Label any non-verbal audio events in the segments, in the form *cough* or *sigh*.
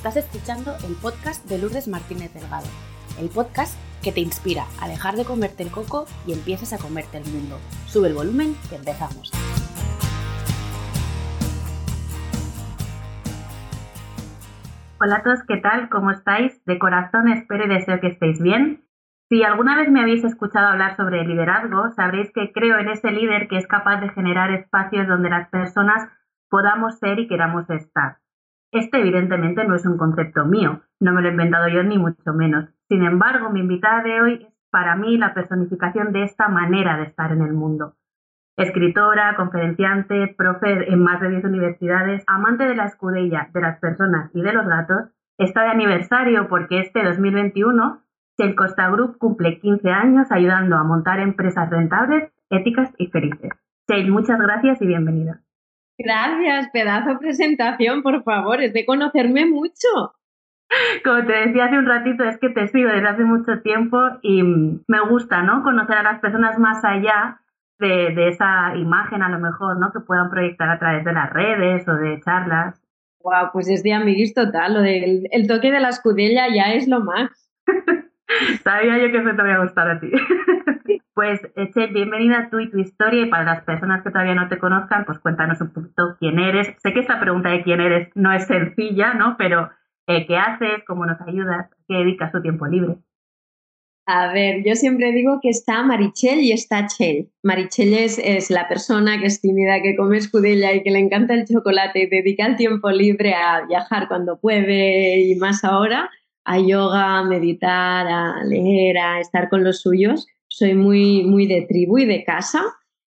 Estás escuchando el podcast de Lourdes Martínez Delgado, el podcast que te inspira a dejar de comerte el coco y empieces a comerte el mundo. Sube el volumen que empezamos. Hola a todos, ¿qué tal? ¿Cómo estáis? De corazón espero y deseo que estéis bien. Si alguna vez me habéis escuchado hablar sobre liderazgo, sabréis que creo en ese líder que es capaz de generar espacios donde las personas podamos ser y queramos estar. Este evidentemente no es un concepto mío, no me lo he inventado yo ni mucho menos. Sin embargo, mi invitada de hoy es para mí la personificación de esta manera de estar en el mundo. Escritora, conferenciante, profe en más de 10 universidades, amante de la escudella, de las personas y de los gatos, está de aniversario porque este 2021 el Costa Group cumple 15 años ayudando a montar empresas rentables, éticas y felices. Shale, muchas gracias y bienvenida. Gracias, pedazo de presentación, por favor, es de conocerme mucho. Como te decía hace un ratito, es que te sigo desde hace mucho tiempo y me gusta, ¿no? Conocer a las personas más allá de, esa imagen, a lo mejor, ¿no? Que puedan proyectar a través de las redes o de charlas. Wow, pues es de amiguis total, lo del el toque de la escudella ya es lo más. *laughs* Sabía yo que eso te voy a gustar a ti. Pues, Eche, bienvenida tú y tu historia. Y para las personas que todavía no te conozcan, pues cuéntanos un poquito quién eres. Sé que esta pregunta de quién eres no es sencilla, ¿no? Pero, eh, ¿qué haces? ¿Cómo nos ayudas? ¿Qué dedicas tu tiempo libre? A ver, yo siempre digo que está Marichel y está Chel. Marichel es, es, la persona que es tímida, que come escudella y que le encanta el chocolate y dedica el tiempo libre a viajar cuando puede y más ahora a yoga, a meditar, a leer, a estar con los suyos. Soy muy, muy de tribu y de casa.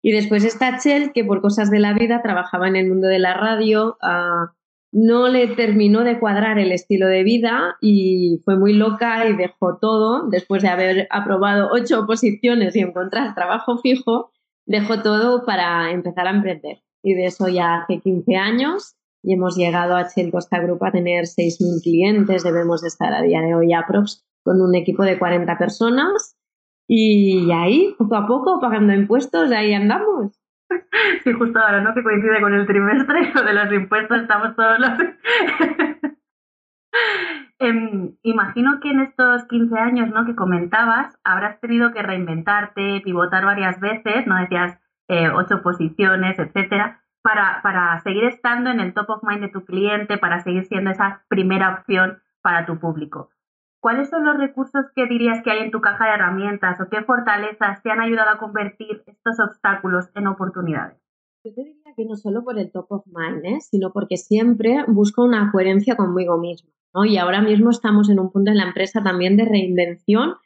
Y después está Chel, que por cosas de la vida trabajaba en el mundo de la radio, ah, no le terminó de cuadrar el estilo de vida y fue muy loca y dejó todo. Después de haber aprobado ocho oposiciones y encontrar trabajo fijo, dejó todo para empezar a emprender. Y de eso ya hace 15 años y hemos llegado a Shell Costa Group a tener 6.000 clientes. Debemos estar a día de hoy aprox con un equipo de 40 personas y ahí, poco a poco, pagando impuestos, ahí andamos. *laughs* Sí, justo ahora, ¿no? Que coincide con el trimestre *laughs* de los impuestos, estamos todos los... *laughs* Em, imagino que en estos 15 años, ¿no? Que comentabas, habrás tenido que reinventarte, pivotar varias veces, ¿no? Decías eh, ocho posiciones, etcétera para, para seguir estando en el top of mind de tu cliente, para seguir siendo esa primera opción para tu público. ¿Cuáles son los recursos que dirías que hay en tu caja de herramientas o qué fortalezas te han ayudado a convertir estos obstáculos en oportunidades? Yo te diría que no solo por el top of mind, ¿eh? sino porque siempre busco una coherencia conmigo mismo. ¿no? Y ahora mismo estamos en un punto en la empresa también de reinvención,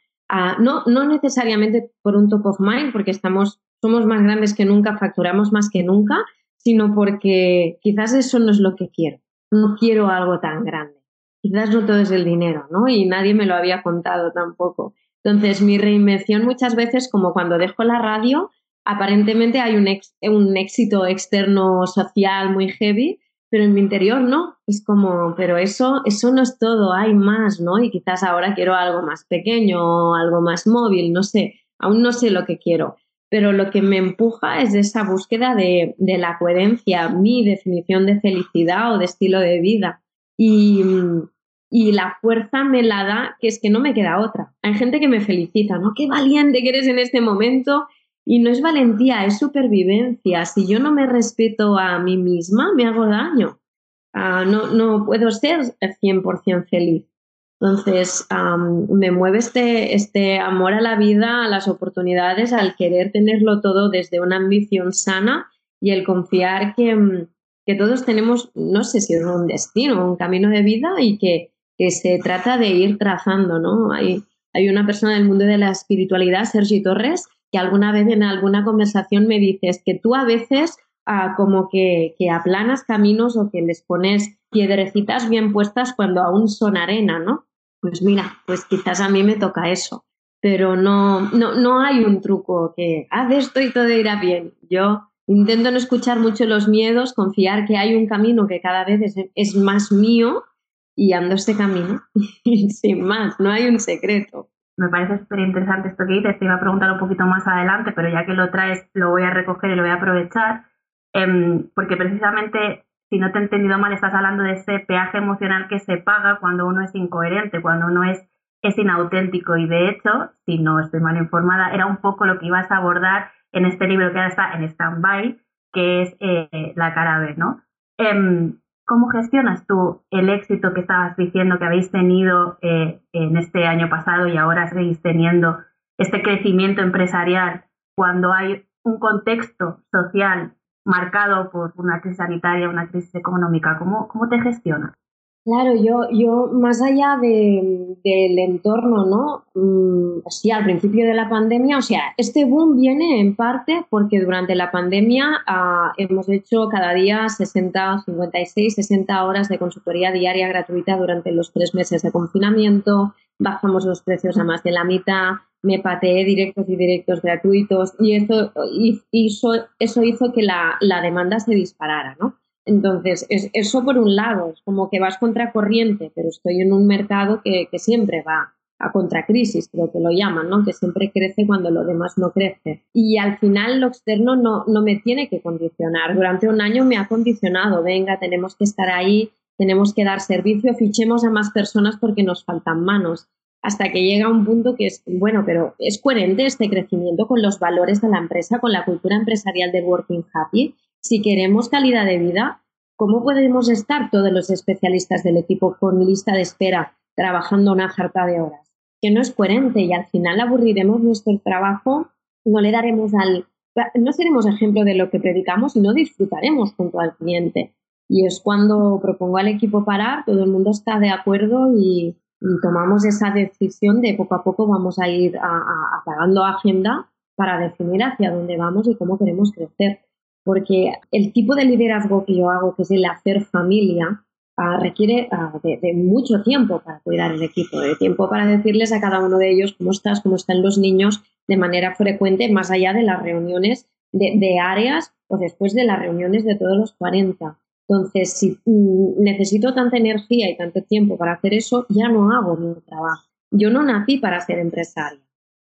no, no necesariamente por un top of mind, porque estamos, somos más grandes que nunca, facturamos más que nunca, sino porque quizás eso no es lo que quiero. No quiero algo tan grande. Quizás no todo es el dinero, ¿no? Y nadie me lo había contado tampoco. Entonces, mi reinvención muchas veces, como cuando dejo la radio, aparentemente hay un, un éxito externo social muy heavy, pero en mi interior no. Es como, pero eso, eso no es todo, hay más, ¿no? Y quizás ahora quiero algo más pequeño, algo más móvil, no sé, aún no sé lo que quiero pero lo que me empuja es esa búsqueda de, la coherencia, mi definición de felicidad o de estilo de vida. Y, la fuerza me la da que es que no me queda otra. Hay gente que me felicita, ¿no? Qué valiente que eres en este momento. Y no es valentía, es supervivencia. Si yo no me respeto a mí misma, me hago daño. Ah, no, no puedo ser 100% feliz. Entonces, me mueve este, este amor a la vida, a las oportunidades, al querer tenerlo todo desde una ambición sana y el confiar que, que todos tenemos, no sé si es un destino, un camino de vida y que, que se trata de ir trazando, ¿no? Hay, hay una persona del mundo de la espiritualidad, Sergi Torres, que alguna vez en alguna conversación me dices que tú a veces ah, como que, que aplanas caminos o que les pones piedrecitas bien puestas cuando aún son arena, ¿no? Pues mira, pues quizás a mí me toca eso, pero no, no, no hay un truco que haz esto y todo irá bien. Yo intento no escuchar mucho los miedos, confiar que hay un camino que cada vez es, más mío y ando este camino *laughs* sin más, no hay un secreto. Me parece súper interesante esto que dices, te iba a preguntar un poquito más adelante, pero ya que lo traes lo voy a recoger y lo voy a aprovechar, em, porque precisamente si no te he entendido mal, estás hablando de ese peaje emocional que se paga cuando uno es incoherente, cuando uno es, es inauténtico. Y de hecho, si no estoy mal informada, era un poco lo que ibas a abordar en este libro que ahora está en stand-by, que es eh, la cara B, ¿no? Em, ¿Cómo gestionas tú el éxito que estabas diciendo que habéis tenido eh, en este año pasado y ahora seguís teniendo este crecimiento empresarial cuando hay un contexto social marcado por una crisis sanitaria, una crisis económica? ¿Cómo, cómo te gestionas? Claro, yo, yo más allá del entorno, ¿no? Mm, sí, al principio de la pandemia, o sea, este boom viene en parte porque durante la pandemia ah, hemos hecho cada día 60, 56, 60 horas de consultoría diaria gratuita durante los tres meses de confinamiento, bajamos los precios a más de la mitad, me pateé directos y directos gratuitos y eso hizo, eso hizo que la, la demanda se disparara, ¿no? Entonces, es, eso por un lado, es como que vas contra corriente, pero estoy en un mercado que, siempre va a contracrisis, creo que lo llaman, ¿no? Que siempre crece cuando lo demás no crece. Y al final lo externo no, no me tiene que condicionar. Durante un año me ha condicionado, venga, tenemos que estar ahí, tenemos que dar servicio, fichemos a más personas porque nos faltan manos. Hasta que llega un punto que es, bueno, pero ¿es coherente este crecimiento con los valores de la empresa, con la cultura empresarial del Working Happy? Si queremos calidad de vida, ¿cómo podemos estar todos los especialistas del equipo con lista de espera trabajando una jarta de horas? Que no es coherente y al final aburriremos nuestro trabajo, no le daremos al, no seremos ejemplo de lo que predicamos y no disfrutaremos junto al cliente. Y es cuando propongo al equipo parar, todo el mundo está de acuerdo y, tomamos esa decisión de poco a poco vamos a ir apagando agenda para definir hacia dónde vamos y cómo queremos crecer porque el tipo de liderazgo que yo hago, que es el hacer familia, ah, requiere ah, de, mucho tiempo para cuidar el equipo, de tiempo para decirles a cada uno de ellos cómo estás, cómo están los niños de manera frecuente, más allá de las reuniones de, áreas o después de las reuniones de todos los 40. Entonces, si mm, necesito tanta energía y tanto tiempo para hacer eso, ya no hago mi trabajo. Yo no nací para ser empresaria.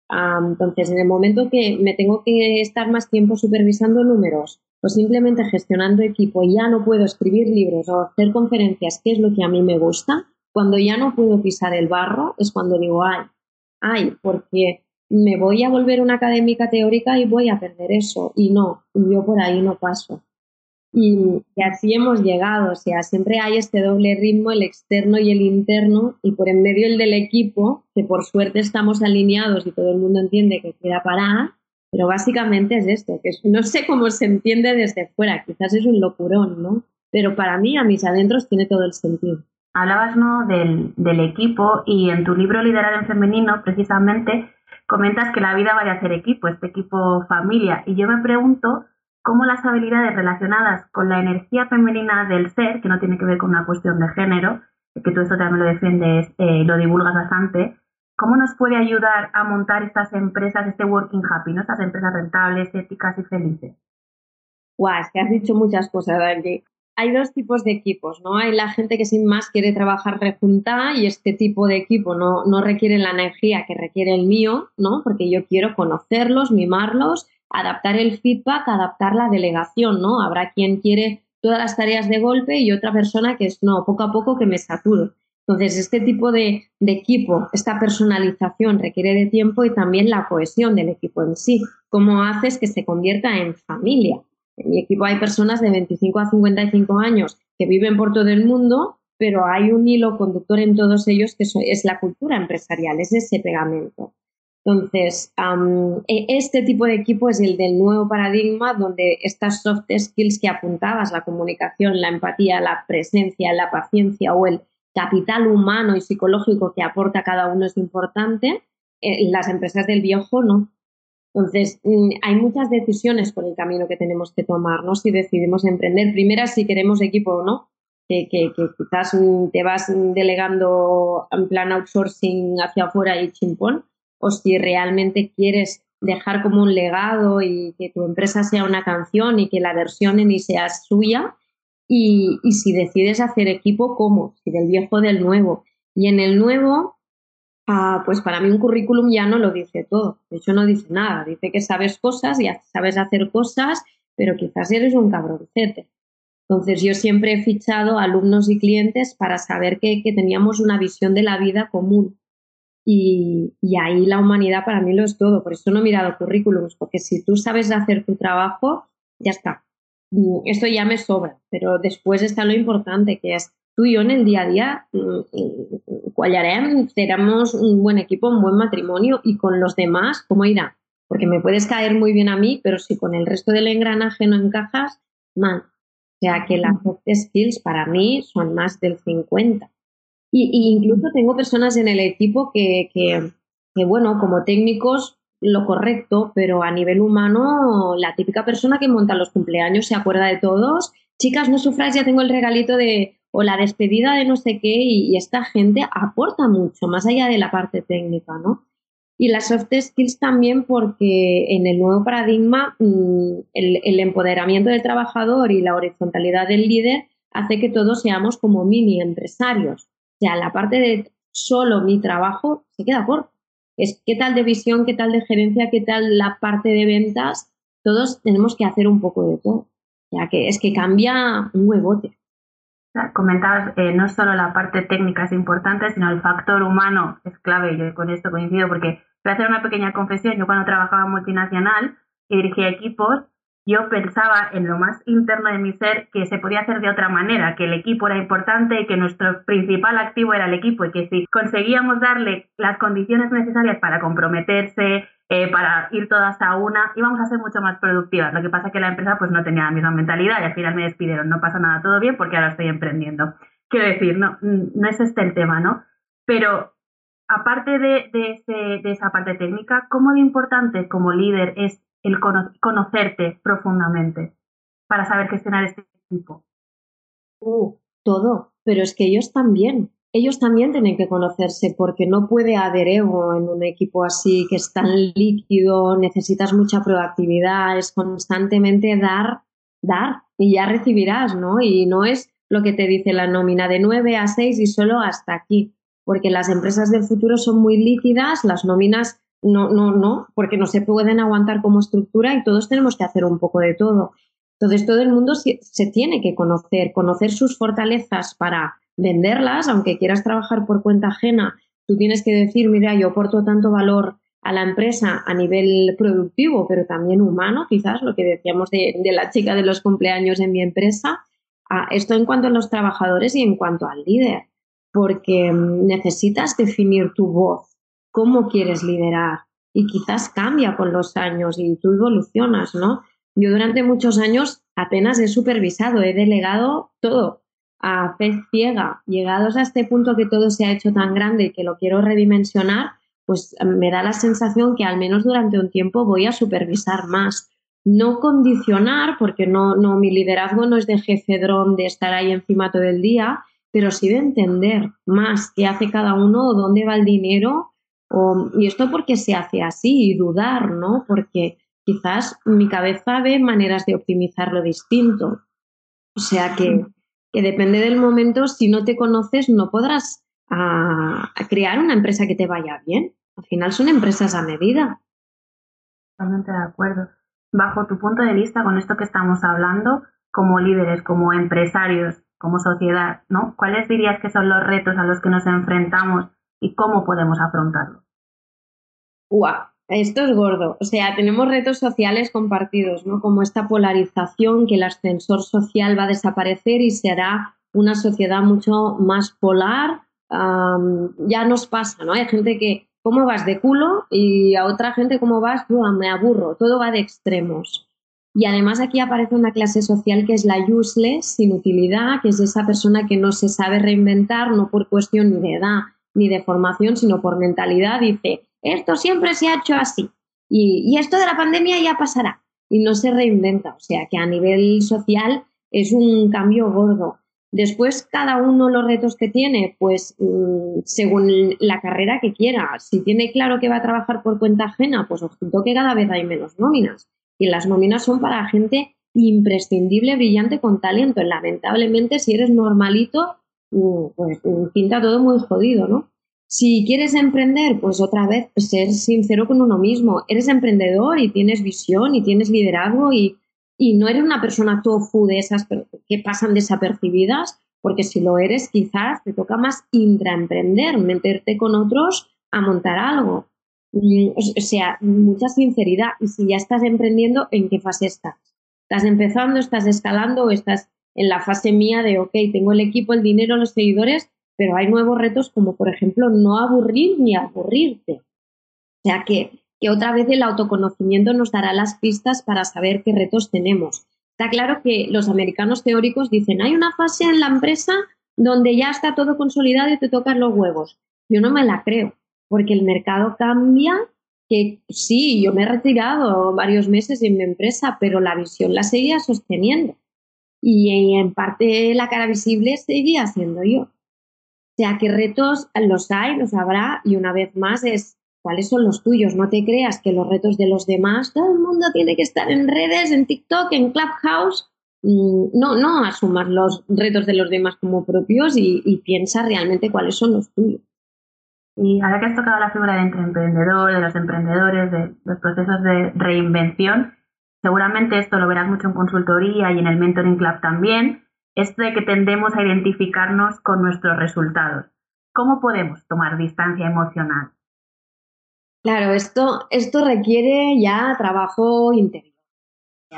Entonces, en el momento que me tengo que estar más tiempo supervisando números o simplemente gestionando equipo ya no puedo escribir libros o hacer conferencias, que es lo que a mí me gusta, cuando ya no puedo pisar el barro es cuando digo, ay, ay, porque me voy a volver una académica teórica y voy a perder eso. Y no, yo por ahí no paso. Y, así hemos llegado, o sea, siempre hay este doble ritmo, el externo y el interno, y por en medio el del equipo, que por suerte estamos alineados y todo el mundo entiende que queda parar, pero básicamente es esto, que no sé cómo se entiende desde fuera, quizás es un locurón, ¿no? Pero para mí, a mis adentros, tiene todo el sentido. Hablabas ¿no? del, del equipo y en tu libro Liderar en Femenino, precisamente, comentas que la vida va a ser equipo, este equipo familia. Y yo me pregunto cómo las habilidades relacionadas con la energía femenina del ser, que no tiene que ver con una cuestión de género, que tú esto también lo defiendes, eh, lo divulgas bastante, ¿Cómo nos puede ayudar a montar estas empresas, este working happy, ¿no? estas empresas rentables, éticas y felices? Guau, es que has dicho muchas cosas, Dani. Hay dos tipos de equipos, ¿no? Hay la gente que sin más quiere trabajar rejuntada y este tipo de equipo no, no requiere la energía que requiere el mío, ¿no? Porque yo quiero conocerlos, mimarlos, adaptar el feedback, adaptar la delegación, ¿no? Habrá quien quiere todas las tareas de golpe y otra persona que es, no, poco a poco que me saturo. Entonces, este tipo de, equipo, esta personalización requiere de tiempo y también la cohesión del equipo en sí. ¿Cómo haces que se convierta en familia? En mi equipo hay personas de 25 a 55 años que viven por todo el mundo, pero hay un hilo conductor en todos ellos que es la cultura empresarial, es ese pegamento. Entonces, e, este tipo de equipo es el del nuevo paradigma donde estas soft skills que apuntabas, la comunicación, la empatía, la presencia, la paciencia o el capital humano y psicológico que aporta cada uno es importante, eh, las empresas del viejo no. Entonces, mm, hay muchas decisiones por el camino que tenemos que tomar, ¿no? Si decidimos emprender, primera, si queremos equipo o no, que, que, quizás mm, te vas delegando en plan outsourcing hacia afuera y chimpón, o si realmente quieres dejar como un legado y que tu empresa sea una canción y que la versión ni sea suya, y, si decides hacer equipo, ¿cómo? Si del viejo del nuevo. Y en el nuevo, ah, pues para mí un currículum ya no lo dice todo. De hecho, no dice nada. Dice que sabes cosas y sabes hacer cosas, pero quizás eres un cabroncete. Entonces yo siempre he fichado alumnos y clientes para saber que, teníamos una visión de la vida común. Y, ahí la humanidad para mí lo es todo. Por eso no he mirado currículums, porque si tú sabes hacer tu trabajo, ya está. Mm, esto ya me sobra, pero después está lo importante, que es tú y yo en el día a día cuallaremos, mm, seremos un buen equipo, un buen matrimonio y con los demás, ¿cómo irá? Porque me puedes caer muy bien a mí, pero si con el resto del engranaje no encajas, mal. O sea que las soft skills para mí son más del 50. Y, incluso tengo personas en el equipo que, que, bueno, como técnicos, lo correcto, pero a nivel humano, la típica persona que monta los cumpleaños se acuerda de todos. Chicas, no sufráis, ya tengo el regalito de, o la despedida de no sé qué, y, y esta gente aporta mucho, más allá de la parte técnica, ¿no? Y las soft skills también porque en el nuevo paradigma mm, el, empoderamiento del trabajador y la horizontalidad del líder hace que todos seamos como mini empresarios. O sea, la parte de solo mi trabajo se queda corto. Es qué tal de visión, qué tal de gerencia, qué tal la parte de ventas. Todos tenemos que hacer un poco de todo. Sea, que es que cambia un huevote. Comentabas, eh, no solo la parte técnica es importante, sino el factor humano es clave. Yo con esto coincido porque Voy a hacer una pequeña confesión. Yo cuando trabajaba en multinacional y dirigía equipos, yo pensaba en lo más interno de mi ser que se podía hacer de otra manera, que el equipo era importante y que nuestro principal activo era el equipo y que si conseguíamos darle las condiciones necesarias para comprometerse, eh, para ir todas a una, íbamos a ser mucho más productivas. Lo que pasa es que la empresa pues no tenía la misma mentalidad y al final me despidieron. No pasa nada, todo bien porque ahora estoy emprendiendo. Quiero decir, no, no es este el tema, ¿no? Pero aparte de, de, esa parte técnica, ¿cómo de importante como líder es el conocerte profundamente para saber gestionar este equipo? Uh, todo, pero es que ellos también, ellos también tienen que conocerse porque no puede haber ego en un equipo así que es tan líquido, necesitas mucha proactividad, es constantemente dar, dar y ya recibirás, ¿no? Y no es lo que te dice la nómina de 9 a 6 y solo hasta aquí porque las empresas del futuro son muy líquidas, las nóminas no, no, no, porque no se pueden aguantar como estructura y todos tenemos que hacer un poco de todo. Entonces todo el mundo se, tiene que conocer, conocer sus fortalezas para venderlas, aunque quieras trabajar por cuenta ajena, tú tienes que decir, mira, yo aporto tanto valor a la empresa a nivel productivo, pero también humano, quizás lo que decíamos de, la chica de los cumpleaños en mi empresa. Esto en cuanto a los trabajadores y en cuanto al líder porque mm, necesitas definir tu voz, cómo quieres liderar y quizás cambia con los años y tú evolucionas, ¿no? Yo durante muchos años apenas he supervisado, he delegado todo a fe ciega. Llegados a este punto que todo se ha hecho tan grande y que lo quiero redimensionar, pues mm, me da la sensación que al menos durante un tiempo voy a supervisar más. No condicionar, porque no, no, mi liderazgo no es de jefe dron de estar ahí encima todo el día, pero sí de entender más qué hace cada uno dónde va el dinero. Y esto porque se hace así y dudar, ¿no? Porque quizás mi cabeza ve maneras de optimizarlo distinto. O sea que, que depende del momento, si no te conoces, no podrás a, crear una empresa que te vaya bien. Al final son empresas a medida. Totalmente de acuerdo. Bajo tu punto de vista, con esto que estamos hablando, como líderes, como empresarios, como sociedad, ¿no? ¿Cuáles dirías que son los retos a los que nos enfrentamos y cómo podemos afrontarlos? ¡Guau! Esto es gordo. O sea, tenemos retos sociales compartidos, ¿no? Como esta polarización, que el ascensor social va a desaparecer y será una sociedad mucho más polar. ya nos pasa, ¿no? Hay gente que, ¿cómo vas de culo? Y a otra gente, ¿cómo vas? me aburro. Todo va de extremos. Y además aquí aparece una clase social que es la useless, sin utilidad, que es esa persona que no se sabe reinventar, no por cuestión ni de edad ni de formación, sino por mentalidad. Dice, esto siempre se ha hecho así y, esto de la pandemia ya pasará y no se reinventa. O sea que a nivel social es un cambio gordo. Después, cada uno los retos que tiene, pues mm, según la carrera que quiera. Si tiene claro que va a trabajar por cuenta ajena, pues ojito que cada vez hay menos nóminas y las nóminas son para gente imprescindible, brillante, con talento. Lamentablemente, si eres normalito, pues pinta todo muy jodido, ¿no? Si quieres emprender, pues otra vez, ser sincero con uno mismo. Eres emprendedor y tienes visión y tienes liderazgo y y no eres una persona tofu de esas que pasan desapercibidas, porque si lo eres, quizás te toca más intraemprender, meterte con otros a montar algo. Mm, o sea, mucha sinceridad. Y si ya estás emprendiendo, ¿en qué fase estás? ¿Estás empezando, estás escalando o estás en la fase mía de, ok, tengo el equipo, el dinero, los seguidores, pero hay nuevos retos como, por ejemplo, no aburrir ni aburrirte? O sea que, que otra vez el autoconocimiento nos dará las pistas para saber qué retos tenemos. Está claro que los americanos teóricos dicen, hay una fase en la empresa donde ya está todo consolidado y te tocan los huevos. Yo no me la creo porque el mercado cambia, que sí, yo me he retirado varios meses en mi empresa, pero la visión la seguía sosteniendo. Y en parte la cara visible seguía siendo yo. O sea, que retos los hay, los habrá, y una vez más es cuáles son los tuyos. No te creas que los retos de los demás, todo el mundo tiene que estar en redes, en TikTok, en Clubhouse. Mm, no, no asumas los retos de los demás como propios y piensa realmente cuáles son los tuyos. Y ahora que has tocado la figura de emprendedor, de los emprendedores, de los procesos de reinvención, seguramente esto lo verás mucho en consultoría y en el Mentoring Club también, esto de que tendemos a identificarnos con nuestros resultados. ¿Cómo podemos tomar distancia emocional? Claro, esto, esto requiere ya trabajo interior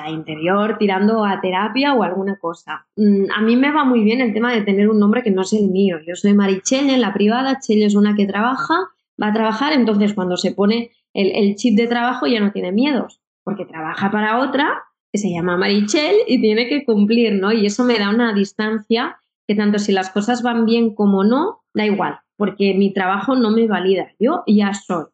interior tirando a terapia o alguna cosa. Mm, a mí me va muy bien el tema de tener un nombre que no es el mío. Yo soy Marichelle en la privada, Chelle es una que trabaja, va a trabajar, entonces cuando se pone el, el chip de trabajo ya no tiene miedos, porque trabaja para otra que se llama Marichelle y tiene que cumplir, ¿no? Y eso me da una distancia que tanto si las cosas van bien como no, da igual, porque mi trabajo no me valida, yo ya soy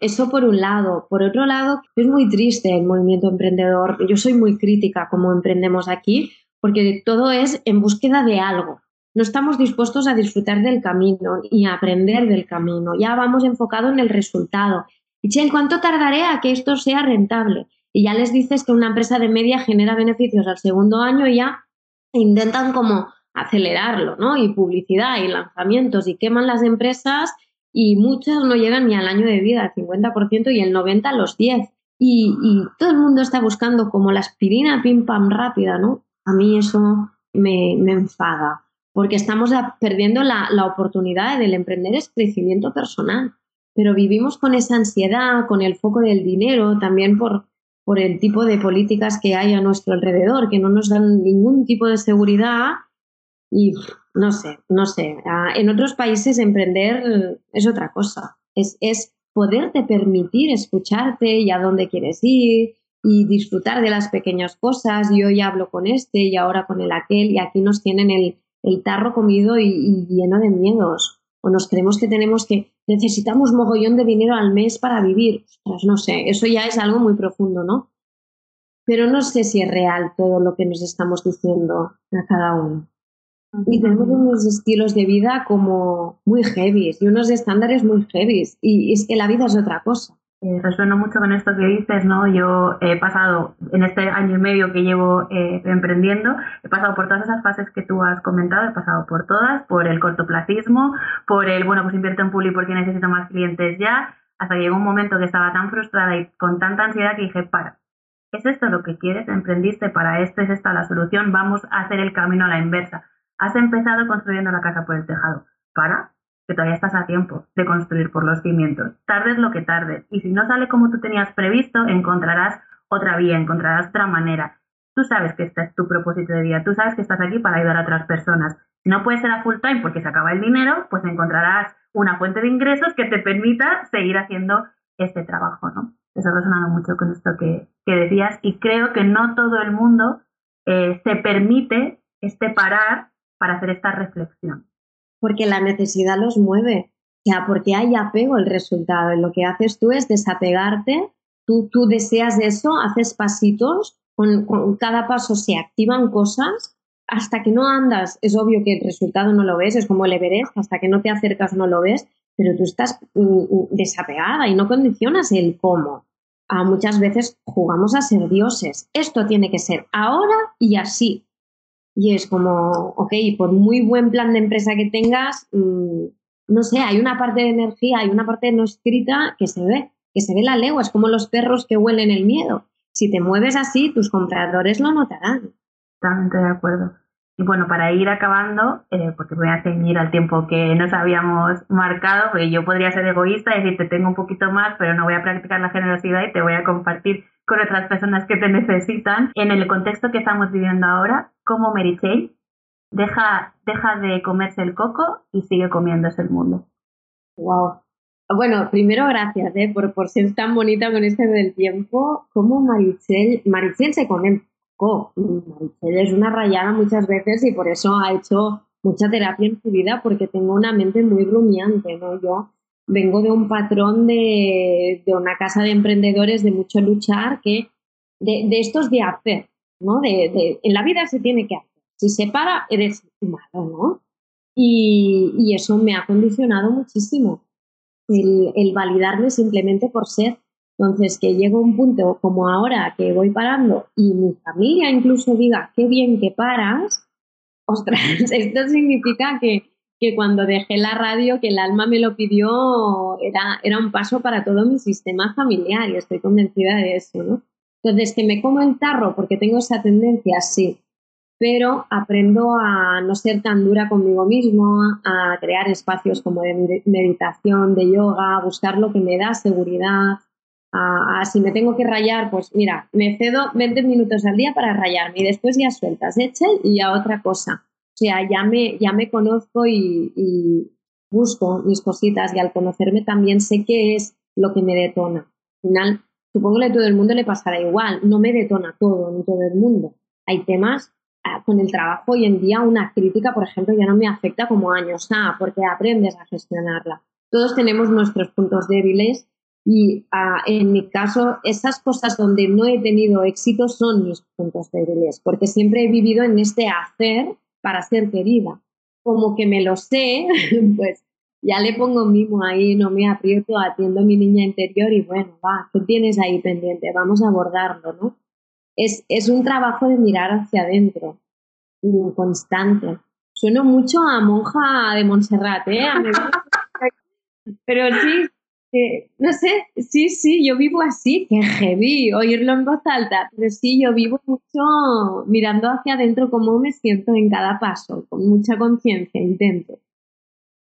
eso por un lado. Por otro lado, es muy triste el movimiento emprendedor. Yo soy muy crítica como emprendemos aquí, porque todo es en búsqueda de algo. No estamos dispuestos a disfrutar del camino y a aprender del camino. Ya vamos enfocado en el resultado. Y Chen, ¿cuánto tardaré a que esto sea rentable? Y ya les dices que una empresa de media genera beneficios al segundo año y ya intentan como acelerarlo, ¿no? Y publicidad y lanzamientos y queman las empresas y muchas no llegan ni al año de vida, al 50% y el 90% a los 10%. Y, todo el mundo está buscando como la aspirina pim pam rápida, ¿no? A mí eso me, enfada, porque estamos perdiendo la, la oportunidad del emprender es crecimiento personal, pero vivimos con esa ansiedad, con el foco del dinero, también por, por el tipo de políticas que hay a nuestro alrededor, que no nos dan ningún tipo de seguridad y no sé, no sé. Ah, en otros países emprender es otra cosa. Es, es poderte permitir escucharte y a dónde quieres ir y disfrutar de las pequeñas cosas. Yo ya hablo con este y ahora con el aquel y aquí nos tienen el, el tarro comido y, lleno de miedos. O nos creemos que tenemos que, necesitamos mogollón de dinero al mes para vivir. Pues no sé, eso ya es algo muy profundo, ¿no? Pero no sé si es real todo lo que nos estamos diciendo a cada uno. Y tenemos unos estilos de vida como muy heavy y unos estándares muy heavy. Y es que la vida es otra cosa. Eh, resueno mucho con esto que dices, ¿no? Yo he pasado, en este año y medio que llevo eh, emprendiendo, he pasado por todas esas fases que tú has comentado, he pasado por todas, por el cortoplacismo, por el, bueno, pues invierto en Publi porque necesito más clientes ya, hasta que llegó un momento que estaba tan frustrada y con tanta ansiedad que dije, para, ¿es esto lo que quieres? ¿Emprendiste para esto? ¿Es esta la solución? Vamos a hacer el camino a la inversa. Has empezado construyendo la casa por el tejado. Para, que todavía estás a tiempo de construir por los cimientos. Tardes lo que tardes. Y si no sale como tú tenías previsto, encontrarás otra vía, encontrarás otra manera. Tú sabes que este es tu propósito de vida, tú sabes que estás aquí para ayudar a otras personas. Si no puedes ser a full time porque se acaba el dinero, pues encontrarás una fuente de ingresos que te permita seguir haciendo este trabajo, ¿no? Eso ha resonado mucho con esto que, decías y creo que no todo el mundo eh, se permite este parar para hacer esta reflexión. Porque la necesidad los mueve, o porque hay apego al resultado. Lo que haces tú es desapegarte, tú, tú deseas eso, haces pasitos, con, cada paso se activan cosas hasta que no andas, es obvio que el resultado no lo ves, es como el Everest, hasta que no te acercas no lo ves, pero tú estás mm, mm, desapegada y no condicionas el cómo. Ah, muchas veces jugamos a ser dioses. Esto tiene que ser ahora y así. Y es como, ok, por muy buen plan de empresa que tengas, mm, no sé, hay una parte de energía, hay una parte no escrita que se ve, que se ve la legua, es como los perros que huelen el miedo. Si te mueves así, tus compradores lo notarán. Totalmente de acuerdo. Y bueno, para ir acabando, eh, porque voy a ceñir al tiempo que nos habíamos marcado, porque yo podría ser egoísta y decirte tengo un poquito más, pero no voy a practicar la generosidad y te voy a compartir con otras personas que te *laughs* necesitan. En el contexto que estamos viviendo ahora, como Mary deja, deja de comerse el coco y sigue comiéndose el mundo. Wow. Bueno, primero gracias ¿eh? por, por ser tan bonita con este del tiempo. Como Marichel, Marichel se come Marichel es una rayada muchas veces y por eso ha hecho mucha terapia en su vida porque tengo una mente muy rumiante, ¿no? Yo vengo de un patrón de, una casa de emprendedores de mucho luchar que de, estos de hacer, ¿no? De, en la vida se tiene que hacer. Si se para, eres malo, ¿no? Y, eso me ha condicionado muchísimo. El, el, validarme simplemente por ser. Entonces, que llego a un punto como ahora que voy parando y mi familia incluso diga, qué bien que paras, *laughs* ostras, esto significa que, que cuando dejé la radio, que el alma me lo pidió, era, era un paso para todo mi sistema familiar y estoy convencida de eso, ¿no? Entonces, que me como el tarro porque tengo esa tendencia, sí, pero aprendo a no ser tan dura conmigo mismo, a crear espacios como de meditación, de yoga, a buscar lo que me da seguridad, a, si me tengo que rayar, pues mira, me cedo 20 minutos al día para rayarme y después ya sueltas, eche y a otra cosa. O sea, ya me, ya me conozco y, busco mis cositas y al conocerme también sé qué es lo que me detona. Al final, supongo que a todo el mundo le pasará igual, no me detona todo, ni todo el mundo. Hay temas ah, con el trabajo hoy en día, una crítica, por ejemplo, ya no me afecta como años, ah, porque aprendes a gestionarla. Todos tenemos nuestros puntos débiles y ah, en mi caso, esas cosas donde no he tenido éxito son mis puntos débiles, porque siempre he vivido en este hacer para ser querida. Como que me lo sé, *laughs* pues ya le pongo mimo ahí, no me aprieto, atiendo a mi niña interior y bueno, va, ¿qué tienes ahí pendiente? Vamos a abordarlo, ¿no? Es, es un trabajo de mirar hacia adentro, constante. Sueno mucho a monja de Montserrat, ¿eh? *laughs* Pero sí, no sé, sí, sí, yo vivo así, que heavy oírlo en voz alta, pero sí, yo vivo mucho mirando hacia adentro cómo me siento en cada paso, con mucha conciencia, intento.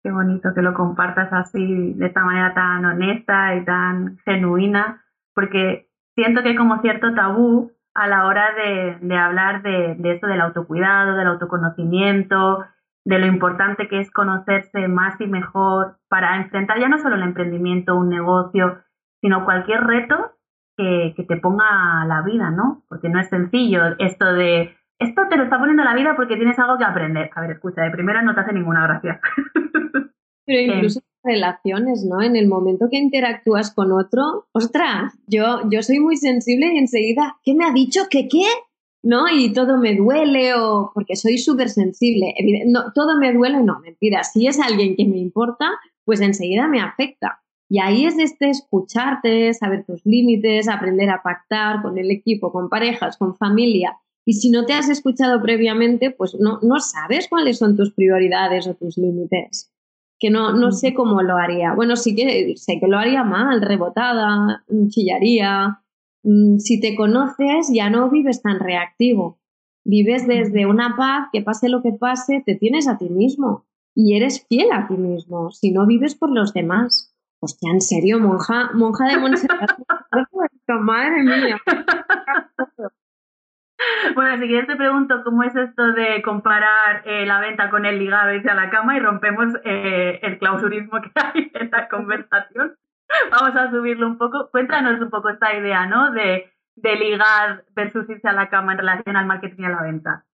Qué bonito que lo compartas así, de esta manera tan honesta y tan genuina, porque siento que hay como cierto tabú a la hora de, de hablar de, de esto del autocuidado, del autoconocimiento, de lo importante que es conocerse más y mejor para enfrentar ya no solo el emprendimiento, un negocio, sino cualquier reto que, te ponga la vida, ¿no? Porque no es sencillo esto de, esto te lo está poniendo la vida porque tienes algo que aprender. A ver, escucha, de primera no te hace ninguna gracia. *laughs* Pero incluso relaciones, ¿no? En el momento que interactúas con otro, ostras, yo, yo soy muy sensible y enseguida, ¿qué me ha dicho? ¿Qué qué? ¿No? Y todo me duele o porque soy súper sensible. No, todo me duele, no, mentira. Si es alguien que me importa, pues enseguida me afecta. Y ahí es de este escucharte, saber tus límites, aprender a pactar con el equipo, con parejas, con familia. Y si no te has escuchado previamente, pues no, no sabes cuáles son tus prioridades o tus límites. Que no, no sé cómo lo haría. Bueno, sí que sé que lo haría mal, rebotada, chillaría, Mm, si te conoces, ya no vives tan reactivo. Vives desde una paz, que pase lo que pase, te tienes a ti mismo y eres fiel a ti mismo. Si no vives por los demás. Hostia, en serio, monja, monja de Montserrat. *laughs* Madre mía. Bueno, si quieres te pregunto cómo es esto de comparar eh, la venta con el ligado y a la cama y rompemos eh, el clausurismo que hay en la conversación. *laughs* Vamos a subirlo un poco. Cuéntanos un poco esta idea, ¿no? De, ligar versus irse a la cama en relación al marketing y a la venta.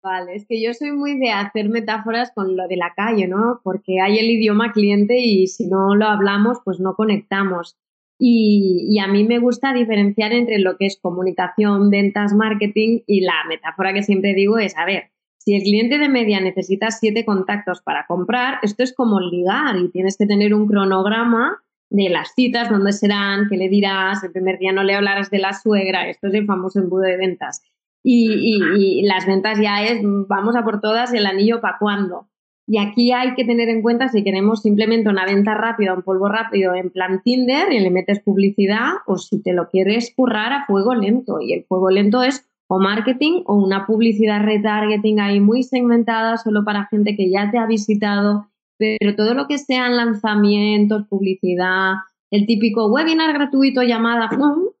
Vale, es que yo soy muy de hacer metáforas con lo de la calle, ¿no? Porque hay el idioma cliente y si no lo hablamos, pues no conectamos. Y, y, a mí me gusta diferenciar entre lo que es comunicación, ventas, marketing y la metáfora que siempre digo es, a ver, si el cliente de media necesita siete contactos para comprar, esto es como ligar y tienes que tener un cronograma de las citas, dónde serán, qué le dirás, el primer día no le hablarás de la suegra, esto es el famoso embudo de ventas. Y, las ventas ya es, vamos a por todas, el anillo para cuándo. Y aquí hay que tener en cuenta si queremos simplemente una venta rápida, un polvo rápido en plan Tinder y le metes publicidad o si te lo quieres currar a fuego lento. Y el fuego lento es o marketing o una publicidad retargeting ahí muy segmentada solo para gente que ya te ha visitado. Pero todo lo que sean lanzamientos, publicidad, el típico webinar gratuito, llamada,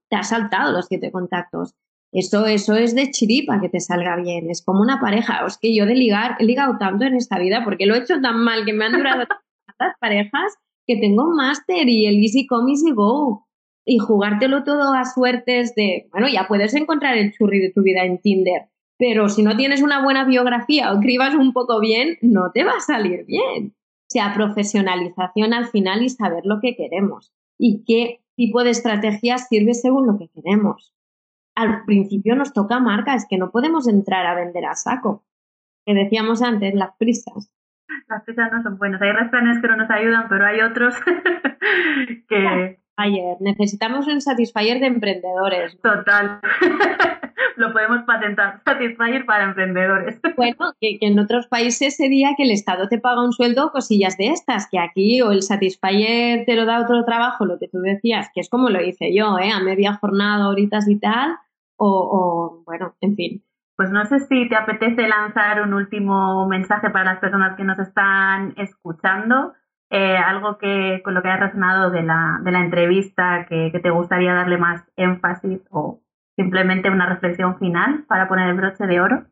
te ha saltado los siete contactos. Eso, eso es de chiripa que te salga bien. Es como una pareja. Es que yo de ligar he ligado tanto en esta vida porque lo he hecho tan mal que me han durado *laughs* tantas parejas que tengo un máster y el Easy Come Easy Go. Y jugártelo todo a suertes de, bueno, ya puedes encontrar el churri de tu vida en Tinder, pero si no tienes una buena biografía o escribas un poco bien, no te va a salir bien. Sea, profesionalización al final y saber lo que queremos y qué tipo de estrategia sirve según lo que queremos al principio nos toca marca, es que no podemos entrar a vender a saco. Que decíamos antes, las prisas. Las prisas no son buenas. Hay refranes que no nos ayudan, pero hay otros *laughs* que... Ayer, necesitamos un satisfier de emprendedores. Total. *laughs* Lo podemos patentar, *laughs* satisfier para emprendedores. Bueno, que, en otros países sería que el Estado te paga un sueldo cosillas de estas, que aquí o el satisfier te lo da otro trabajo, lo que tú decías, que es como lo hice yo, ¿eh? a media jornada, horitas y tal, o, bueno, en fin. Pues no sé si te apetece lanzar un último mensaje para las personas que nos están escuchando, eh, algo que con lo que hayas resonado de la, de la entrevista que, te gustaría darle más énfasis o simplemente una reflexión final para poner el broche de oro.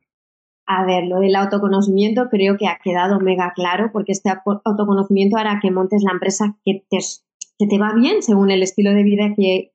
A ver, lo del autoconocimiento creo que ha quedado mega claro porque este autoconocimiento hará que montes la empresa que te, que te va bien según el estilo de vida que,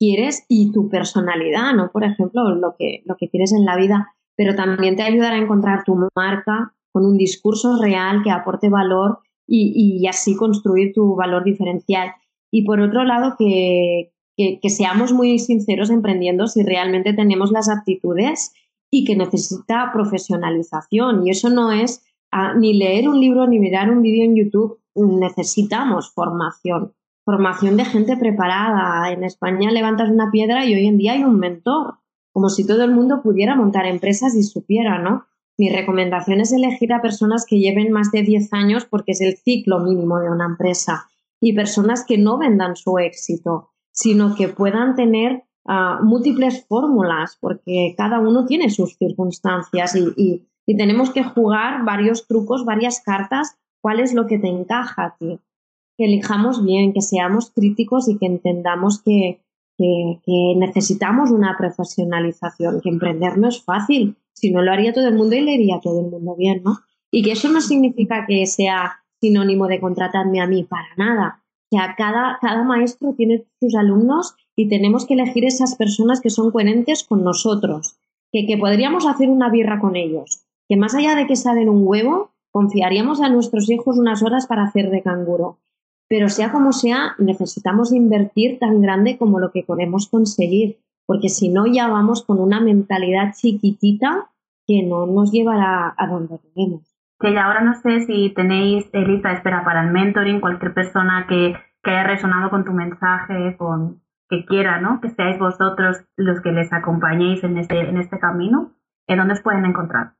quieres y tu personalidad, ¿no? Por ejemplo, lo que, lo que quieres en la vida, pero también te ayudará a encontrar tu marca con un discurso real que aporte valor y, así construir tu valor diferencial. Y por otro lado, que, que, seamos muy sinceros emprendiendo si realmente tenemos las aptitudes y que necesita profesionalización. Y eso no es ah, ni leer un libro ni mirar un vídeo en YouTube, necesitamos formación formación de gente preparada. En España levantas una piedra y hoy en día hay un mentor, como si todo el mundo pudiera montar empresas y supiera, ¿no? Mi recomendación es elegir a personas que lleven más de 10 años porque es el ciclo mínimo de una empresa y personas que no vendan su éxito, sino que puedan tener ah, múltiples fórmulas porque cada uno tiene sus circunstancias y, y tenemos que jugar varios trucos, varias cartas, cuál es lo que te encaja a ti que elijamos bien, que seamos críticos y que entendamos que, necesitamos una profesionalización, que emprender no es fácil, si no lo haría todo el mundo y le iría todo el mundo bien, ¿no? Y que eso no significa que sea sinónimo de contratarme a mí, para nada. O sea, cada, cada maestro tiene sus alumnos y tenemos que elegir esas personas que son coherentes con nosotros, que, que podríamos hacer una birra con ellos, que más allá de que saben un huevo, confiaríamos a nuestros hijos unas horas para hacer de canguro pero sea como sea, necesitamos invertir tan grande como lo que queremos conseguir, porque si no ya vamos con una mentalidad chiquitita que no nos llevará a donde queremos. Que ahora no sé si tenéis lista de espera para el mentoring, cualquier persona que, haya resonado con tu mensaje, con que quiera, ¿no? Que seáis vosotros los que les acompañéis en este, en este camino, ¿en dónde os pueden encontrar?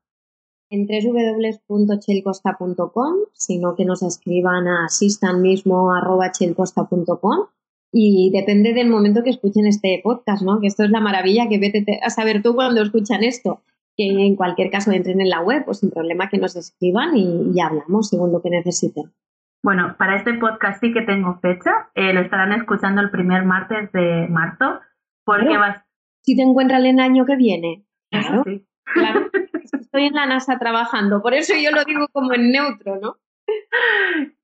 en www.chelcosta.com, sino que nos escriban a asistanmismo.chelcosta.com y depende del momento que escuchen este podcast, ¿no? Que esto es la maravilla que vete a saber tú cuando escuchan esto, que en cualquier caso entren en la web, pues sin problema que nos escriban y, hablamos según lo que necesiten. Bueno, para este podcast sí que tengo fecha, eh, lo estarán escuchando el primer martes de marzo, porque vas... Si te encuentran el año que viene. Claro, sí. claro *laughs* estoy en la NASA trabajando, por eso yo lo digo como en neutro, ¿no?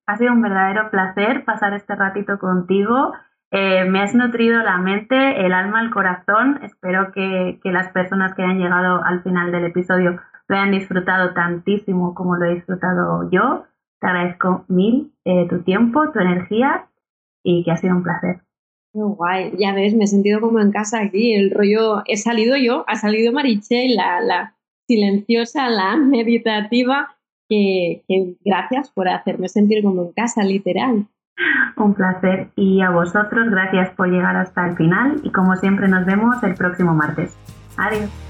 Ha sido un verdadero placer pasar este ratito contigo. Eh, me has nutrido la mente, el alma, el corazón. Espero que, las personas que hayan llegado al final del episodio lo hayan disfrutado tantísimo como lo he disfrutado yo. Te agradezco mil eh, tu tiempo, tu energía y que ha sido un placer. guay, ya ves, me he sentido como en casa aquí. El rollo, he salido yo, ha salido Mariche, la, la, silenciosa, la meditativa, que, gracias por hacerme sentir como en casa, literal. Un placer. Y a vosotros, gracias por llegar hasta el final y como siempre nos vemos el próximo martes. Adiós.